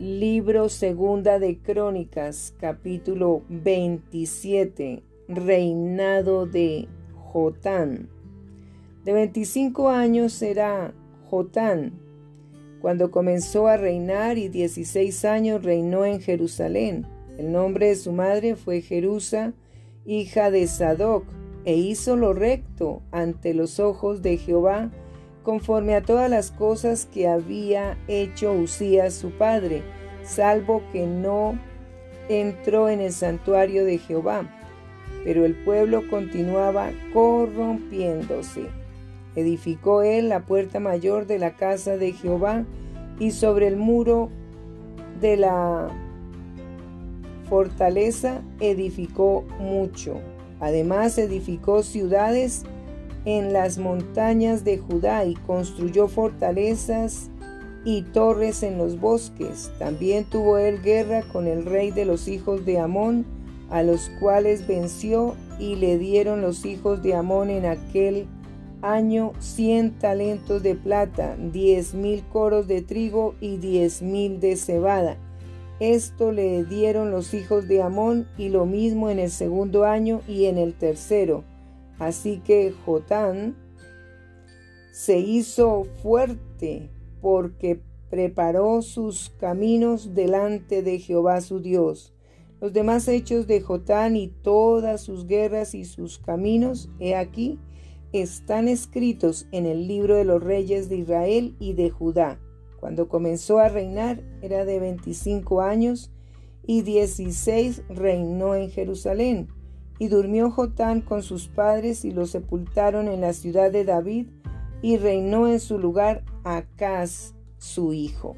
Libro Segunda de Crónicas, capítulo 27, Reinado de Jotán. De 25 años era Jotán cuando comenzó a reinar y 16 años reinó en Jerusalén. El nombre de su madre fue Jerusa, hija de Sadoc, e hizo lo recto ante los ojos de Jehová, conforme a todas las cosas que había hecho Usías su padre, salvo que no entró en el santuario de Jehová. Pero el pueblo continuaba corrompiéndose. Edificó él la puerta mayor de la casa de Jehová y sobre el muro de la fortaleza edificó mucho. Además edificó ciudades en las montañas de Judá y construyó fortalezas y torres en los bosques. También tuvo él guerra con el rey de los hijos de Amón, a los cuales venció y le dieron los hijos de Amón en aquel año cien talentos de plata, diez mil coros de trigo y diez mil de cebada. Esto le dieron los hijos de Amón y lo mismo en el segundo año y en el tercero. Así que Jotán se hizo fuerte porque preparó sus caminos delante de Jehová su Dios. Los demás hechos de Jotán y todas sus guerras y sus caminos, he aquí, están escritos en el libro de los reyes de Israel y de Judá. Cuando comenzó a reinar era de 25 años y 16 reinó en Jerusalén. Y durmió Jotán con sus padres y lo sepultaron en la ciudad de David y reinó en su lugar Acaz su hijo.